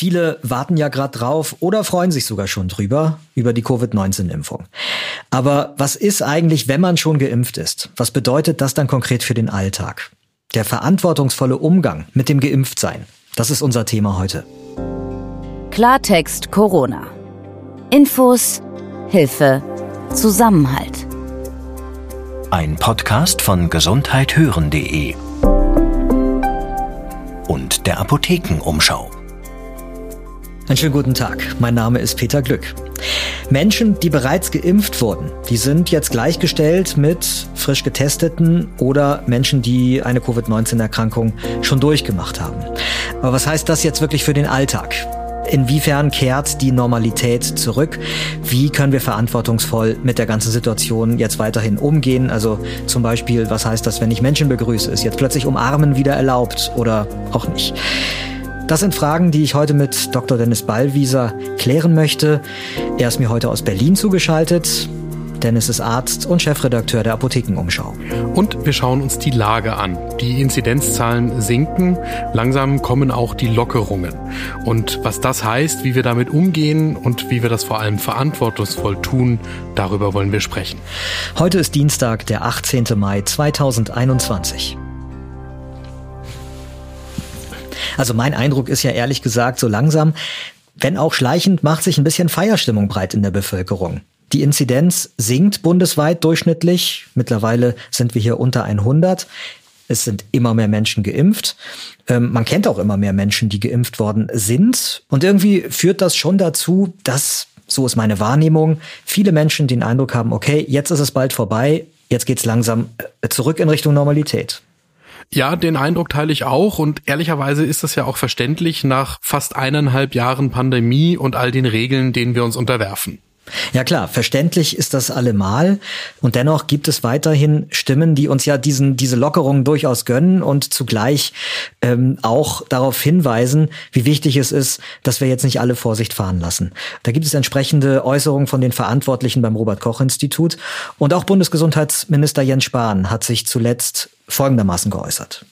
Viele warten ja gerade drauf oder freuen sich sogar schon drüber, über die Covid-19-Impfung. Aber was ist eigentlich, wenn man schon geimpft ist? Was bedeutet das dann konkret für den Alltag? Der verantwortungsvolle Umgang mit dem Geimpftsein. Das ist unser Thema heute. Klartext Corona. Infos, Hilfe, Zusammenhalt. Ein Podcast von gesundheithören.de und der Apothekenumschau. Einen schönen guten Tag. Mein Name ist Peter Glück. Menschen, die bereits geimpft wurden, die sind jetzt gleichgestellt mit frisch getesteten oder Menschen, die eine Covid-19-Erkrankung schon durchgemacht haben. Aber was heißt das jetzt wirklich für den Alltag? Inwiefern kehrt die Normalität zurück? Wie können wir verantwortungsvoll mit der ganzen Situation jetzt weiterhin umgehen? Also zum Beispiel, was heißt das, wenn ich Menschen begrüße? Ist jetzt plötzlich Umarmen wieder erlaubt oder auch nicht? Das sind Fragen, die ich heute mit Dr. Dennis Ballwieser klären möchte. Er ist mir heute aus Berlin zugeschaltet. Dennis ist Arzt und Chefredakteur der Apothekenumschau. Und wir schauen uns die Lage an. Die Inzidenzzahlen sinken, langsam kommen auch die Lockerungen. Und was das heißt, wie wir damit umgehen und wie wir das vor allem verantwortungsvoll tun, darüber wollen wir sprechen. Heute ist Dienstag, der 18. Mai 2021. Also mein Eindruck ist ja ehrlich gesagt so langsam, wenn auch schleichend, macht sich ein bisschen Feierstimmung breit in der Bevölkerung. Die Inzidenz sinkt bundesweit durchschnittlich. Mittlerweile sind wir hier unter 100. Es sind immer mehr Menschen geimpft. Ähm, man kennt auch immer mehr Menschen, die geimpft worden sind. Und irgendwie führt das schon dazu, dass, so ist meine Wahrnehmung, viele Menschen den Eindruck haben, okay, jetzt ist es bald vorbei, jetzt geht's langsam äh, zurück in Richtung Normalität. Ja, den Eindruck teile ich auch und ehrlicherweise ist das ja auch verständlich nach fast eineinhalb Jahren Pandemie und all den Regeln, denen wir uns unterwerfen. Ja klar, verständlich ist das allemal. Und dennoch gibt es weiterhin Stimmen, die uns ja diesen, diese Lockerungen durchaus gönnen und zugleich ähm, auch darauf hinweisen, wie wichtig es ist, dass wir jetzt nicht alle Vorsicht fahren lassen. Da gibt es entsprechende Äußerungen von den Verantwortlichen beim Robert Koch Institut. Und auch Bundesgesundheitsminister Jens Spahn hat sich zuletzt folgendermaßen geäußert.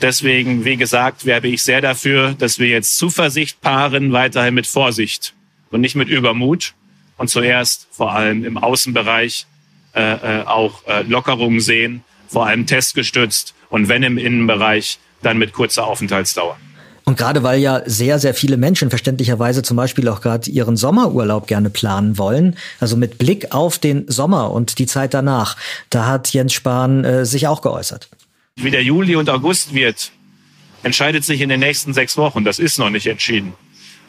Deswegen, wie gesagt, werbe ich sehr dafür, dass wir jetzt Zuversicht paaren, weiterhin mit Vorsicht und nicht mit Übermut und zuerst vor allem im Außenbereich äh, äh, auch äh, Lockerungen sehen, vor allem testgestützt und wenn im Innenbereich, dann mit kurzer Aufenthaltsdauer. Und gerade weil ja sehr, sehr viele Menschen verständlicherweise zum Beispiel auch gerade ihren Sommerurlaub gerne planen wollen, also mit Blick auf den Sommer und die Zeit danach, da hat Jens Spahn äh, sich auch geäußert. Wie der Juli und August wird, entscheidet sich in den nächsten sechs Wochen. Das ist noch nicht entschieden.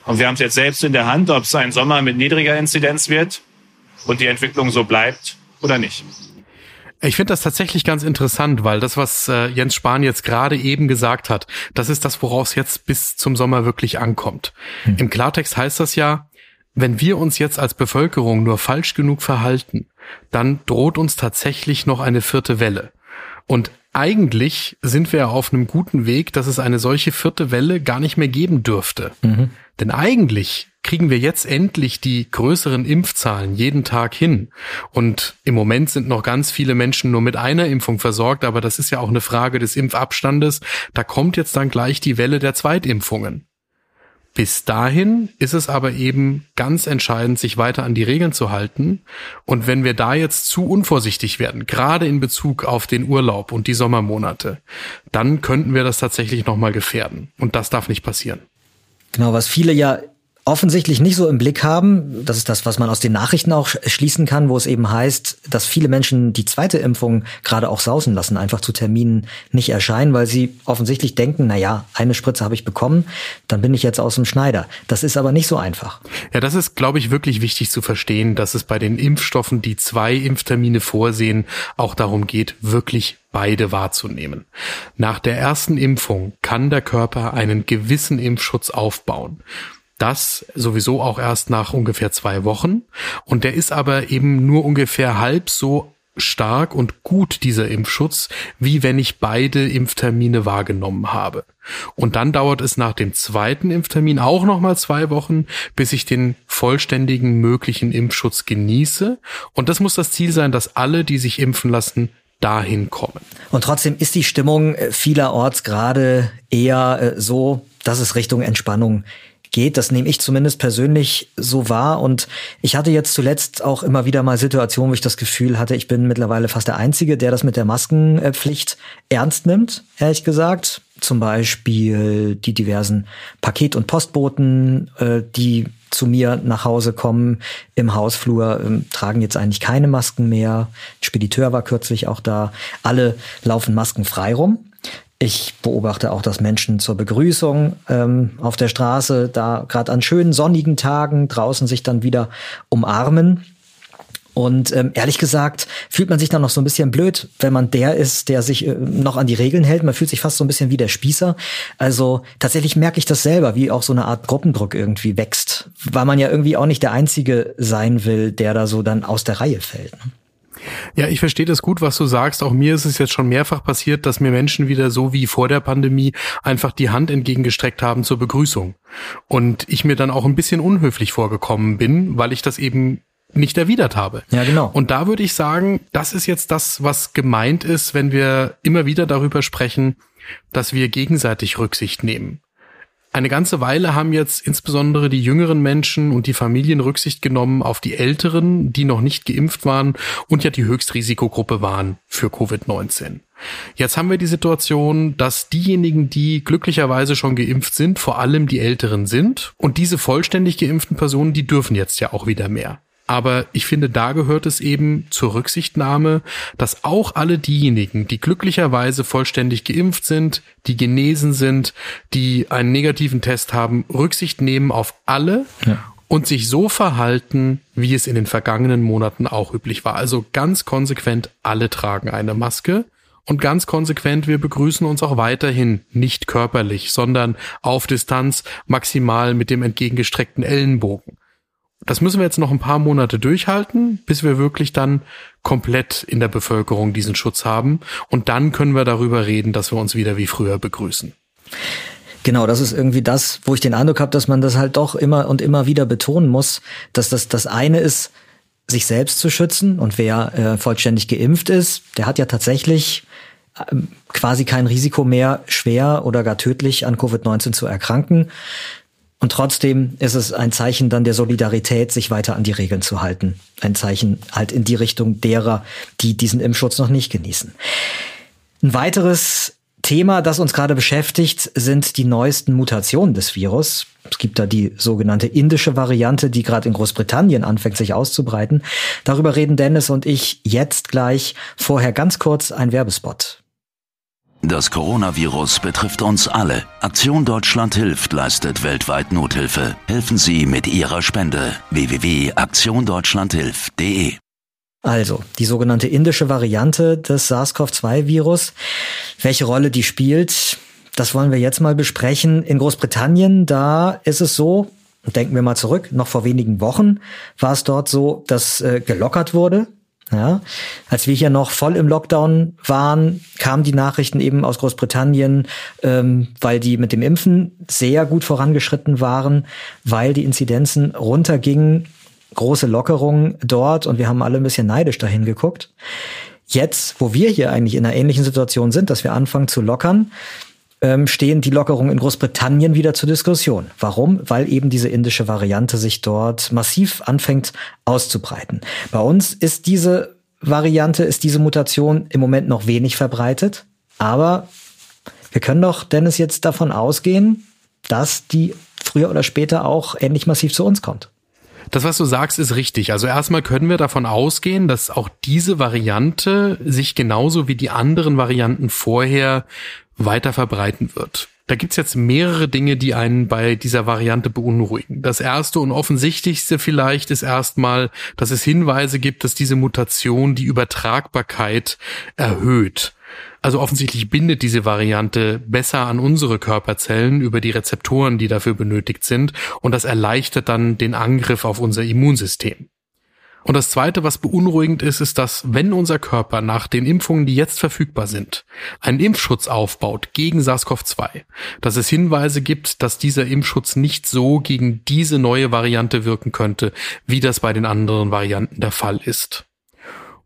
Und wir haben es jetzt selbst in der Hand, ob es ein Sommer mit niedriger Inzidenz wird und die Entwicklung so bleibt oder nicht. Ich finde das tatsächlich ganz interessant, weil das, was äh, Jens Spahn jetzt gerade eben gesagt hat, das ist das, woraus jetzt bis zum Sommer wirklich ankommt. Hm. Im Klartext heißt das ja, wenn wir uns jetzt als Bevölkerung nur falsch genug verhalten, dann droht uns tatsächlich noch eine vierte Welle. Und eigentlich sind wir auf einem guten Weg, dass es eine solche vierte Welle gar nicht mehr geben dürfte. Mhm. Denn eigentlich kriegen wir jetzt endlich die größeren Impfzahlen jeden Tag hin. Und im Moment sind noch ganz viele Menschen nur mit einer Impfung versorgt, aber das ist ja auch eine Frage des Impfabstandes. Da kommt jetzt dann gleich die Welle der Zweitimpfungen. Bis dahin ist es aber eben ganz entscheidend, sich weiter an die Regeln zu halten. Und wenn wir da jetzt zu unvorsichtig werden, gerade in Bezug auf den Urlaub und die Sommermonate, dann könnten wir das tatsächlich nochmal gefährden. Und das darf nicht passieren. Genau, was viele ja offensichtlich nicht so im Blick haben. Das ist das, was man aus den Nachrichten auch schließen kann, wo es eben heißt, dass viele Menschen die zweite Impfung gerade auch sausen lassen, einfach zu Terminen nicht erscheinen, weil sie offensichtlich denken, na ja, eine Spritze habe ich bekommen, dann bin ich jetzt aus dem Schneider. Das ist aber nicht so einfach. Ja, das ist, glaube ich, wirklich wichtig zu verstehen, dass es bei den Impfstoffen, die zwei Impftermine vorsehen, auch darum geht, wirklich beide wahrzunehmen. Nach der ersten Impfung kann der Körper einen gewissen Impfschutz aufbauen. Das sowieso auch erst nach ungefähr zwei Wochen. Und der ist aber eben nur ungefähr halb so stark und gut dieser Impfschutz, wie wenn ich beide Impftermine wahrgenommen habe. Und dann dauert es nach dem zweiten Impftermin auch nochmal zwei Wochen, bis ich den vollständigen möglichen Impfschutz genieße. Und das muss das Ziel sein, dass alle, die sich impfen lassen, dahin kommen. Und trotzdem ist die Stimmung vielerorts gerade eher äh, so, dass es Richtung Entspannung geht. Das nehme ich zumindest persönlich so wahr. Und ich hatte jetzt zuletzt auch immer wieder mal Situationen, wo ich das Gefühl hatte, ich bin mittlerweile fast der Einzige, der das mit der Maskenpflicht ernst nimmt, ehrlich gesagt. Zum Beispiel die diversen Paket- und Postboten, äh, die zu mir nach Hause kommen im Hausflur, ähm, tragen jetzt eigentlich keine Masken mehr. Spediteur war kürzlich auch da. Alle laufen maskenfrei rum. Ich beobachte auch, dass Menschen zur Begrüßung ähm, auf der Straße da gerade an schönen sonnigen Tagen draußen sich dann wieder umarmen. Und ähm, ehrlich gesagt fühlt man sich dann noch so ein bisschen blöd, wenn man der ist, der sich äh, noch an die Regeln hält. Man fühlt sich fast so ein bisschen wie der Spießer. Also tatsächlich merke ich das selber, wie auch so eine Art Gruppendruck irgendwie wächst, weil man ja irgendwie auch nicht der Einzige sein will, der da so dann aus der Reihe fällt. Ne? Ja, ich verstehe das gut, was du sagst. Auch mir ist es jetzt schon mehrfach passiert, dass mir Menschen wieder so wie vor der Pandemie einfach die Hand entgegengestreckt haben zur Begrüßung. Und ich mir dann auch ein bisschen unhöflich vorgekommen bin, weil ich das eben nicht erwidert habe. Ja, genau. Und da würde ich sagen, das ist jetzt das, was gemeint ist, wenn wir immer wieder darüber sprechen, dass wir gegenseitig Rücksicht nehmen. Eine ganze Weile haben jetzt insbesondere die jüngeren Menschen und die Familien Rücksicht genommen auf die Älteren, die noch nicht geimpft waren und ja die Höchstrisikogruppe waren für Covid-19. Jetzt haben wir die Situation, dass diejenigen, die glücklicherweise schon geimpft sind, vor allem die Älteren sind und diese vollständig geimpften Personen, die dürfen jetzt ja auch wieder mehr. Aber ich finde, da gehört es eben zur Rücksichtnahme, dass auch alle diejenigen, die glücklicherweise vollständig geimpft sind, die genesen sind, die einen negativen Test haben, Rücksicht nehmen auf alle ja. und sich so verhalten, wie es in den vergangenen Monaten auch üblich war. Also ganz konsequent alle tragen eine Maske. Und ganz konsequent, wir begrüßen uns auch weiterhin nicht körperlich, sondern auf Distanz maximal mit dem entgegengestreckten Ellenbogen. Das müssen wir jetzt noch ein paar Monate durchhalten, bis wir wirklich dann komplett in der Bevölkerung diesen Schutz haben. Und dann können wir darüber reden, dass wir uns wieder wie früher begrüßen. Genau, das ist irgendwie das, wo ich den Eindruck habe, dass man das halt doch immer und immer wieder betonen muss, dass das das eine ist, sich selbst zu schützen. Und wer äh, vollständig geimpft ist, der hat ja tatsächlich äh, quasi kein Risiko mehr, schwer oder gar tödlich an Covid-19 zu erkranken. Und trotzdem ist es ein Zeichen dann der Solidarität, sich weiter an die Regeln zu halten. Ein Zeichen halt in die Richtung derer, die diesen Impfschutz noch nicht genießen. Ein weiteres Thema, das uns gerade beschäftigt, sind die neuesten Mutationen des Virus. Es gibt da die sogenannte indische Variante, die gerade in Großbritannien anfängt, sich auszubreiten. Darüber reden Dennis und ich jetzt gleich. Vorher ganz kurz ein Werbespot. Das Coronavirus betrifft uns alle. Aktion Deutschland hilft leistet weltweit Nothilfe. Helfen Sie mit Ihrer Spende. www.aktiondeutschlandhilft.de also, die sogenannte indische Variante des SARS-CoV-2-Virus. Welche Rolle die spielt, das wollen wir jetzt mal besprechen. In Großbritannien, da ist es so, denken wir mal zurück, noch vor wenigen Wochen war es dort so, dass äh, gelockert wurde ja, als wir hier noch voll im Lockdown waren, kamen die Nachrichten eben aus Großbritannien, ähm, weil die mit dem Impfen sehr gut vorangeschritten waren, weil die Inzidenzen runtergingen, große Lockerungen dort und wir haben alle ein bisschen neidisch dahin geguckt. Jetzt, wo wir hier eigentlich in einer ähnlichen Situation sind, dass wir anfangen zu lockern, ähm, stehen die Lockerungen in Großbritannien wieder zur Diskussion. Warum? Weil eben diese indische Variante sich dort massiv anfängt auszubreiten. Bei uns ist diese Variante, ist diese Mutation im Moment noch wenig verbreitet, aber wir können doch, Dennis, jetzt davon ausgehen, dass die früher oder später auch ähnlich massiv zu uns kommt. Das, was du sagst, ist richtig. Also erstmal können wir davon ausgehen, dass auch diese Variante sich genauso wie die anderen Varianten vorher weiter verbreiten wird. Da gibt's jetzt mehrere Dinge, die einen bei dieser Variante beunruhigen. Das erste und offensichtlichste vielleicht ist erstmal, dass es Hinweise gibt, dass diese Mutation die Übertragbarkeit erhöht. Also offensichtlich bindet diese Variante besser an unsere Körperzellen über die Rezeptoren, die dafür benötigt sind, und das erleichtert dann den Angriff auf unser Immunsystem. Und das Zweite, was beunruhigend ist, ist, dass wenn unser Körper nach den Impfungen, die jetzt verfügbar sind, einen Impfschutz aufbaut gegen SARS-CoV-2, dass es Hinweise gibt, dass dieser Impfschutz nicht so gegen diese neue Variante wirken könnte, wie das bei den anderen Varianten der Fall ist.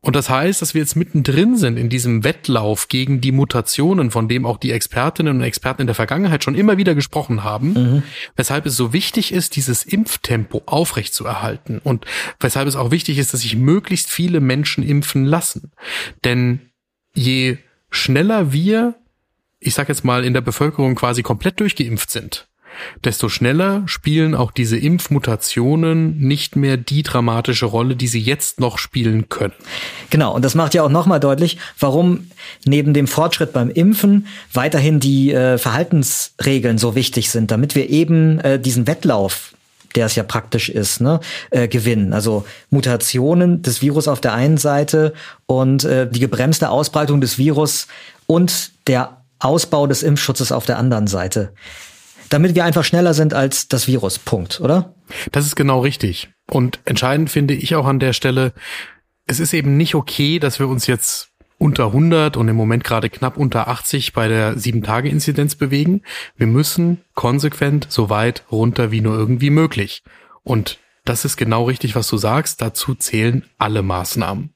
Und das heißt, dass wir jetzt mittendrin sind in diesem Wettlauf gegen die Mutationen, von dem auch die Expertinnen und Experten in der Vergangenheit schon immer wieder gesprochen haben, mhm. weshalb es so wichtig ist, dieses Impftempo aufrechtzuerhalten und weshalb es auch wichtig ist, dass sich möglichst viele Menschen impfen lassen. Denn je schneller wir, ich sag jetzt mal, in der Bevölkerung quasi komplett durchgeimpft sind, desto schneller spielen auch diese Impfmutationen nicht mehr die dramatische Rolle, die sie jetzt noch spielen können. Genau, und das macht ja auch nochmal deutlich, warum neben dem Fortschritt beim Impfen weiterhin die äh, Verhaltensregeln so wichtig sind, damit wir eben äh, diesen Wettlauf der es ja praktisch ist, ne, äh, gewinnen. Also Mutationen des Virus auf der einen Seite und äh, die gebremste Ausbreitung des Virus und der Ausbau des Impfschutzes auf der anderen Seite damit wir einfach schneller sind als das Virus. Punkt, oder? Das ist genau richtig. Und entscheidend finde ich auch an der Stelle, es ist eben nicht okay, dass wir uns jetzt unter 100 und im Moment gerade knapp unter 80 bei der 7-Tage-Inzidenz bewegen. Wir müssen konsequent so weit runter wie nur irgendwie möglich. Und das ist genau richtig, was du sagst. Dazu zählen alle Maßnahmen.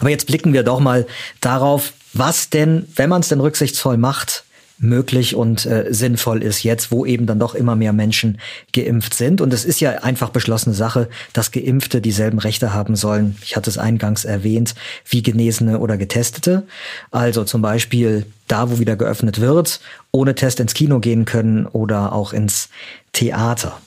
Aber jetzt blicken wir doch mal darauf, was denn, wenn man es denn rücksichtsvoll macht, möglich und äh, sinnvoll ist jetzt, wo eben dann doch immer mehr Menschen geimpft sind. Und es ist ja einfach beschlossene Sache, dass Geimpfte dieselben Rechte haben sollen, ich hatte es eingangs erwähnt, wie Genesene oder Getestete. Also zum Beispiel da, wo wieder geöffnet wird, ohne Test ins Kino gehen können oder auch ins Theater.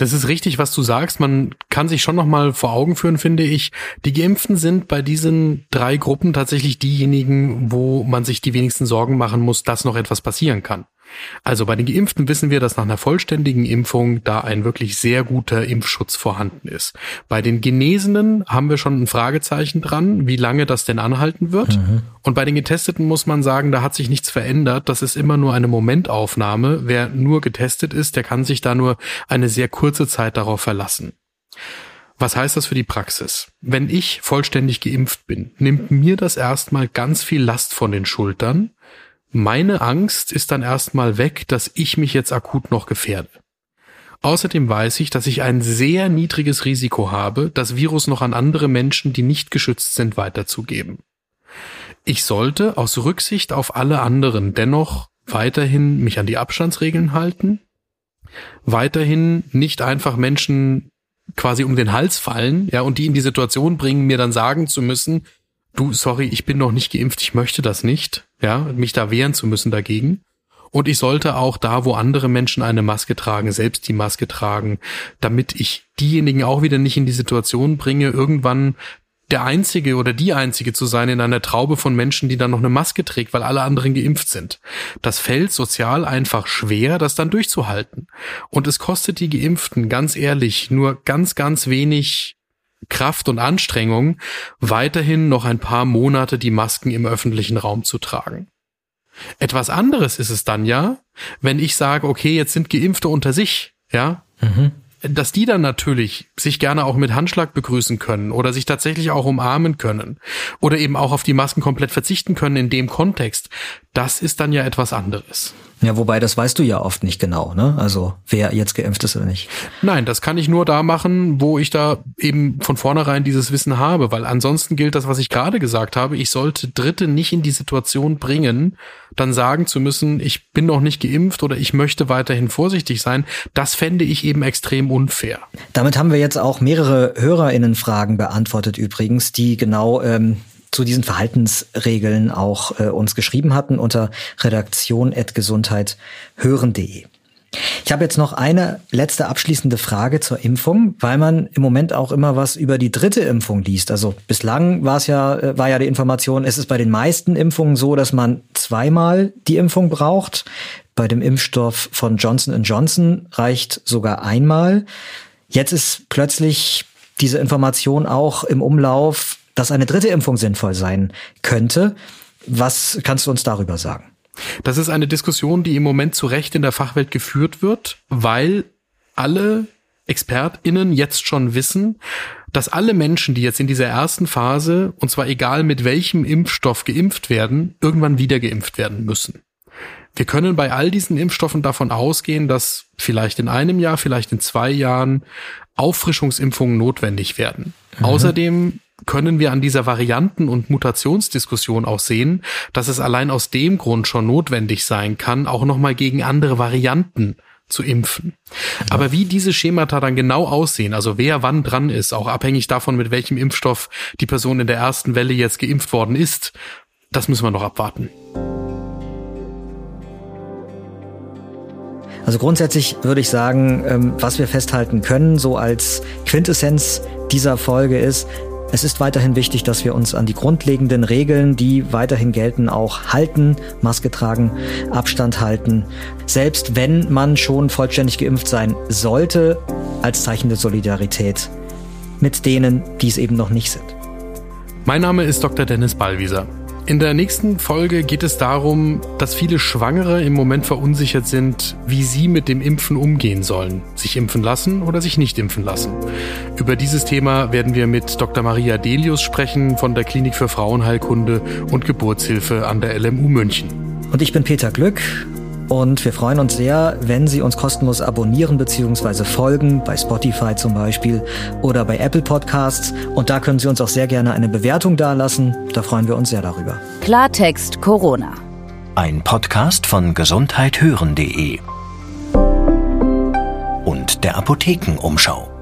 Das ist richtig, was du sagst. Man kann sich schon noch mal vor Augen führen, finde ich. Die Geimpften sind bei diesen drei Gruppen tatsächlich diejenigen, wo man sich die wenigsten Sorgen machen muss, dass noch etwas passieren kann. Also bei den Geimpften wissen wir, dass nach einer vollständigen Impfung da ein wirklich sehr guter Impfschutz vorhanden ist. Bei den Genesenen haben wir schon ein Fragezeichen dran, wie lange das denn anhalten wird. Mhm. Und bei den Getesteten muss man sagen, da hat sich nichts verändert. Das ist immer nur eine Momentaufnahme. Wer nur getestet ist, der kann sich da nur eine sehr kurze Zeit darauf verlassen. Was heißt das für die Praxis? Wenn ich vollständig geimpft bin, nimmt mir das erstmal ganz viel Last von den Schultern, meine Angst ist dann erstmal weg, dass ich mich jetzt akut noch gefährde. Außerdem weiß ich, dass ich ein sehr niedriges Risiko habe, das Virus noch an andere Menschen, die nicht geschützt sind, weiterzugeben. Ich sollte aus Rücksicht auf alle anderen dennoch weiterhin mich an die Abstandsregeln halten, weiterhin nicht einfach Menschen quasi um den Hals fallen, ja, und die in die Situation bringen, mir dann sagen zu müssen, du, sorry, ich bin noch nicht geimpft, ich möchte das nicht, ja, mich da wehren zu müssen dagegen. Und ich sollte auch da, wo andere Menschen eine Maske tragen, selbst die Maske tragen, damit ich diejenigen auch wieder nicht in die Situation bringe, irgendwann der Einzige oder die Einzige zu sein in einer Traube von Menschen, die dann noch eine Maske trägt, weil alle anderen geimpft sind. Das fällt sozial einfach schwer, das dann durchzuhalten. Und es kostet die Geimpften, ganz ehrlich, nur ganz, ganz wenig Kraft und Anstrengung, weiterhin noch ein paar Monate die Masken im öffentlichen Raum zu tragen. Etwas anderes ist es dann ja, wenn ich sage, okay, jetzt sind Geimpfte unter sich, ja, mhm dass die dann natürlich sich gerne auch mit Handschlag begrüßen können oder sich tatsächlich auch umarmen können oder eben auch auf die Masken komplett verzichten können in dem Kontext, das ist dann ja etwas anderes. Ja, wobei das weißt du ja oft nicht genau, ne? Also wer jetzt geimpft ist oder nicht. Nein, das kann ich nur da machen, wo ich da eben von vornherein dieses Wissen habe, weil ansonsten gilt das, was ich gerade gesagt habe, ich sollte Dritte nicht in die Situation bringen, dann sagen zu müssen, ich bin noch nicht geimpft oder ich möchte weiterhin vorsichtig sein. Das fände ich eben extrem unfair. Damit haben wir jetzt auch mehrere HörerInnen-Fragen beantwortet übrigens, die genau ähm, zu diesen Verhaltensregeln auch äh, uns geschrieben hatten unter redaktion.gesundheithören.de. Ich habe jetzt noch eine letzte abschließende Frage zur Impfung, weil man im Moment auch immer was über die dritte Impfung liest. Also bislang war es ja, äh, war ja die Information, es ist bei den meisten Impfungen so, dass man zweimal die Impfung braucht. Bei dem Impfstoff von Johnson Johnson reicht sogar einmal. Jetzt ist plötzlich diese Information auch im Umlauf, dass eine dritte Impfung sinnvoll sein könnte. Was kannst du uns darüber sagen? Das ist eine Diskussion, die im Moment zu Recht in der Fachwelt geführt wird, weil alle ExpertInnen jetzt schon wissen, dass alle Menschen, die jetzt in dieser ersten Phase, und zwar egal mit welchem Impfstoff geimpft werden, irgendwann wieder geimpft werden müssen. Wir können bei all diesen Impfstoffen davon ausgehen, dass vielleicht in einem Jahr, vielleicht in zwei Jahren Auffrischungsimpfungen notwendig werden. Mhm. Außerdem können wir an dieser Varianten- und Mutationsdiskussion auch sehen, dass es allein aus dem Grund schon notwendig sein kann, auch nochmal gegen andere Varianten zu impfen. Aber wie diese Schemata dann genau aussehen, also wer wann dran ist, auch abhängig davon, mit welchem Impfstoff die Person in der ersten Welle jetzt geimpft worden ist, das müssen wir noch abwarten. Also grundsätzlich würde ich sagen, ähm, was wir festhalten können, so als Quintessenz dieser Folge ist, es ist weiterhin wichtig, dass wir uns an die grundlegenden Regeln, die weiterhin gelten, auch halten, Maske tragen, Abstand halten. Selbst wenn man schon vollständig geimpft sein sollte, als Zeichen der Solidarität mit denen, die es eben noch nicht sind. Mein Name ist Dr. Dennis Ballwieser. In der nächsten Folge geht es darum, dass viele Schwangere im Moment verunsichert sind, wie sie mit dem Impfen umgehen sollen. Sich impfen lassen oder sich nicht impfen lassen. Über dieses Thema werden wir mit Dr. Maria Delius sprechen von der Klinik für Frauenheilkunde und Geburtshilfe an der LMU München. Und ich bin Peter Glück und wir freuen uns sehr, wenn Sie uns kostenlos abonnieren bzw. folgen, bei Spotify zum Beispiel oder bei Apple Podcasts. Und da können Sie uns auch sehr gerne eine Bewertung dalassen. Da freuen wir uns sehr darüber. Klartext Corona. Ein Podcast von gesundheithören.de und der Apothekenumschau.